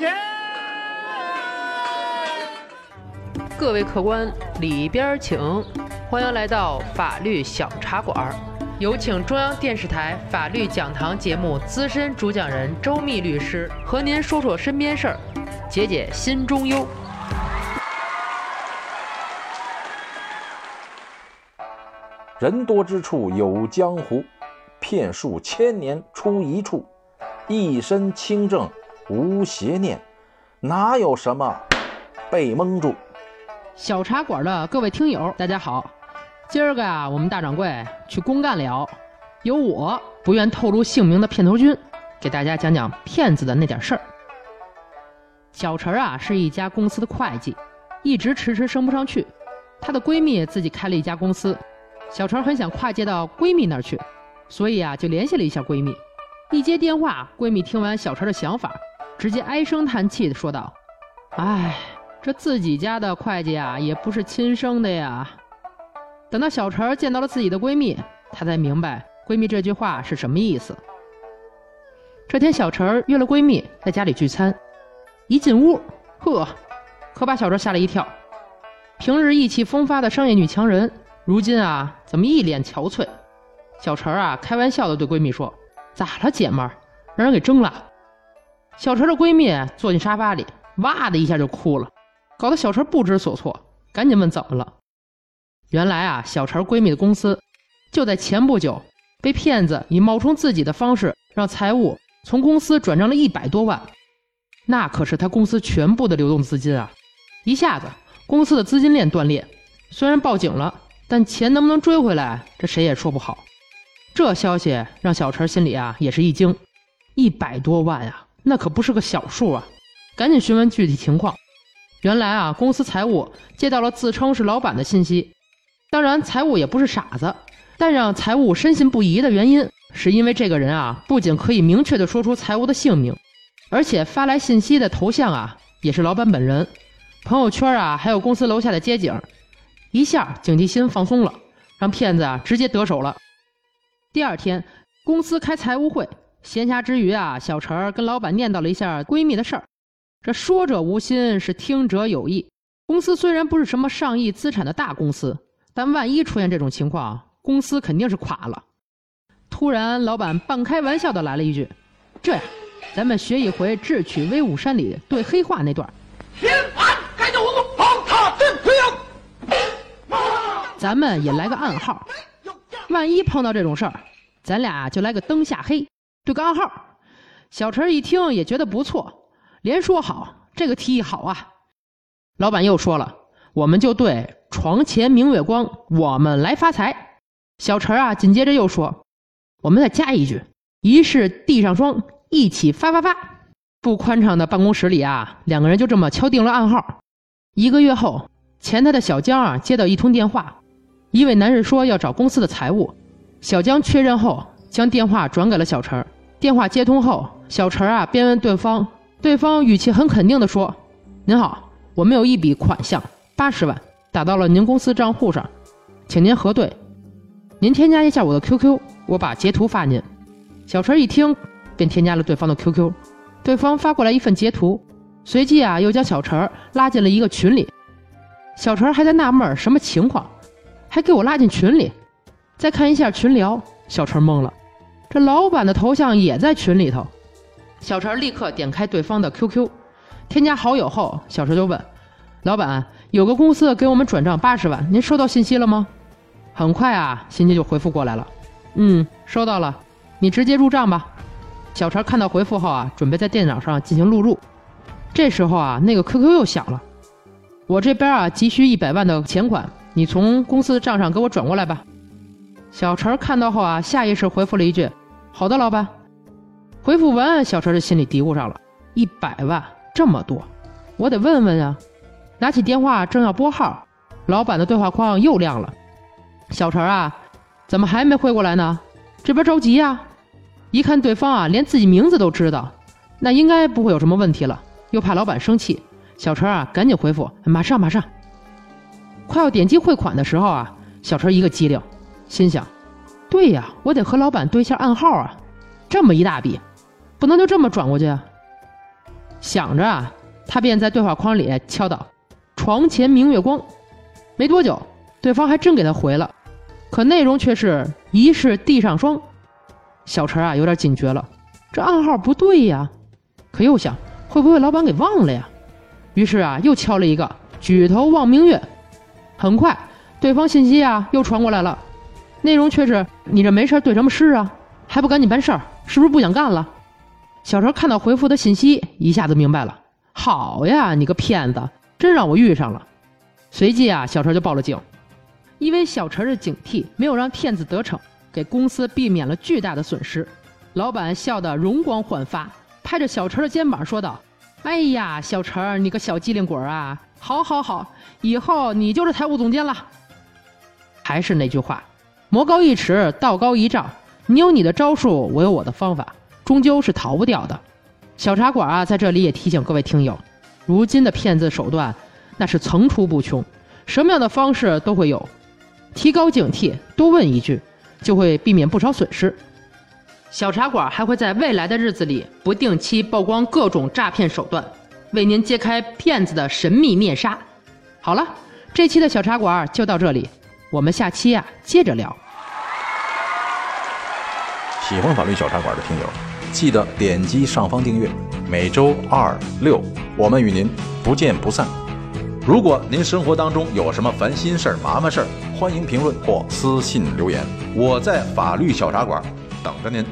钱。各位客官，里边请，欢迎来到法律小茶馆。有请中央电视台法律讲堂节目资深主讲人周密律师和您说说身边事儿，解解心中忧。人多之处有江湖，骗术千年出一处，一身清正无邪念，哪有什么被蒙住？小茶馆的各位听友，大家好。今儿个呀，我们大掌柜去公干了，由我不愿透露姓名的片头君，给大家讲讲骗子的那点事儿。小陈啊，是一家公司的会计，一直迟迟升不上去。她的闺蜜自己开了一家公司，小陈很想跨界到闺蜜那儿去，所以啊，就联系了一下闺蜜。一接电话，闺蜜听完小陈的想法，直接唉声叹气的说道：“唉，这自己家的会计啊，也不是亲生的呀。”等到小陈见到了自己的闺蜜，她才明白闺蜜这句话是什么意思。这天，小陈约了闺蜜在家里聚餐，一进屋，呵，可把小陈吓了一跳。平日意气风发的商业女强人，如今啊，怎么一脸憔悴？小陈啊，开玩笑的对闺蜜说：“咋了，姐们儿？让人给蒸了？”小陈的闺蜜坐进沙发里，哇的一下就哭了，搞得小陈不知所措，赶紧问怎么了。原来啊，小陈闺蜜的公司就在前不久被骗子以冒充自己的方式，让财务从公司转账了一百多万，那可是他公司全部的流动资金啊！一下子公司的资金链断裂，虽然报警了，但钱能不能追回来，这谁也说不好。这消息让小陈心里啊也是一惊，一百多万啊，那可不是个小数啊！赶紧询问具体情况。原来啊，公司财务接到了自称是老板的信息。当然，财务也不是傻子，但让财务深信不疑的原因，是因为这个人啊，不仅可以明确的说出财务的姓名，而且发来信息的头像啊，也是老板本人，朋友圈啊，还有公司楼下的街景，一下警惕心放松了，让骗子啊直接得手了。第二天，公司开财务会，闲暇之余啊，小陈儿跟老板念叨了一下闺蜜的事儿，这说者无心，是听者有意。公司虽然不是什么上亿资产的大公司。但万一出现这种情况，公司肯定是垮了。突然，老板半开玩笑的来了一句：“这样，咱们学一回《智取威武山》里对黑话那段。”天安，该走我宝塔镇推咱们也来个暗号，万一碰到这种事儿，咱俩就来个灯下黑，对个暗号。小陈一听也觉得不错，连说好，这个提议好啊。老板又说了，我们就对。床前明月光，我们来发财。小陈啊，紧接着又说：“我们再加一句，疑是地上霜，一起发发发。”不宽敞的办公室里啊，两个人就这么敲定了暗号。一个月后，前台的小江啊接到一通电话，一位男士说要找公司的财务。小江确认后，将电话转给了小陈。电话接通后，小陈啊便问对方，对方语气很肯定地说：“您好，我们有一笔款项，八十万。”打到了您公司账户上，请您核对。您添加一下我的 QQ，我把截图发您。小陈一听，便添加了对方的 QQ。对方发过来一份截图，随即啊，又将小陈拉进了一个群里。小陈还在纳闷什么情况，还给我拉进群里。再看一下群聊，小陈懵了，这老板的头像也在群里头。小陈立刻点开对方的 QQ，添加好友后，小陈就问。老板，有个公司给我们转账八十万，您收到信息了吗？很快啊，信息就回复过来了。嗯，收到了，你直接入账吧。小陈看到回复后啊，准备在电脑上进行录入。这时候啊，那个 QQ 又响了。我这边啊，急需一百万的钱款，你从公司的账上给我转过来吧。小陈看到后啊，下意识回复了一句：“好的，老板。”回复完，小陈的心里嘀咕上了：一百万这么多，我得问问啊。拿起电话正要拨号，老板的对话框又亮了。小陈啊，怎么还没回过来呢？这边着急呀！一看对方啊，连自己名字都知道，那应该不会有什么问题了。又怕老板生气，小陈啊，赶紧回复：马上马上。快要点击汇款的时候啊，小陈一个机灵，心想：对呀，我得和老板对一下暗号啊！这么一大笔，不能就这么转过去啊。想着啊，他便在对话框里敲道：“床前明月光。”没多久，对方还真给他回了，可内容却是疑是地上霜。小陈啊，有点警觉了，这暗号不对呀。可又想，会不会老板给忘了呀？于是啊，又敲了一个“举头望明月”。很快，对方信息啊又传过来了，内容却是：“你这没事对什么诗啊？还不赶紧办事儿？是不是不想干了？”小陈看到回复的信息，一下子明白了。好呀，你个骗子，真让我遇上了。随即啊，小陈就报了警。因为小陈的警惕，没有让骗子得逞，给公司避免了巨大的损失。老板笑得容光焕发，拍着小陈的肩膀说道：“哎呀，小陈，你个小机灵鬼啊！好，好，好，以后你就是财务总监了。”还是那句话，魔高一尺，道高一丈。你有你的招数，我有我的方法。终究是逃不掉的，小茶馆啊，在这里也提醒各位听友，如今的骗子手段那是层出不穷，什么样的方式都会有，提高警惕，多问一句，就会避免不少损失。小茶馆还会在未来的日子里不定期曝光各种诈骗手段，为您揭开骗子的神秘面纱。好了，这期的小茶馆就到这里，我们下期啊接着聊。喜欢法律小茶馆的听友。记得点击上方订阅，每周二六，我们与您不见不散。如果您生活当中有什么烦心事儿、麻烦事儿，欢迎评论或私信留言，我在法律小茶馆等着您。